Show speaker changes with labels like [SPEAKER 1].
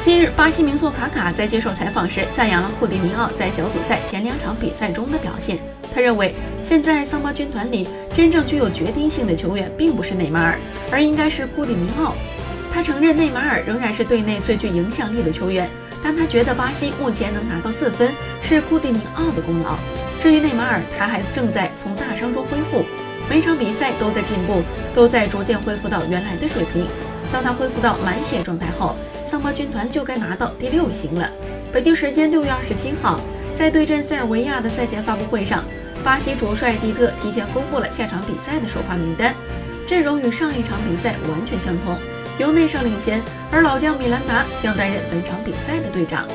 [SPEAKER 1] 近日，巴西名宿卡卡在接受采访时赞扬了库蒂尼奥在小组赛前两场比赛中的表现。他认为，现在桑巴军团里真正具有决定性的球员并不是内马尔，而应该是库蒂尼奥。他承认内马尔仍然是队内最具影响力的球员，但他觉得巴西目前能拿到四分是库蒂尼奥的功劳。至于内马尔，他还正在从大伤中恢复，每场比赛都在进步，都在逐渐恢复到原来的水平。当他恢复到满血状态后，桑巴军团就该拿到第六星了。北京时间六月二十七号，在对阵塞尔维亚的赛前发布会上，巴西主帅迪特提前公布了下场比赛的首发名单，阵容与上一场比赛完全相同，由内上领衔，而老将米兰达将担任本场比赛的队长。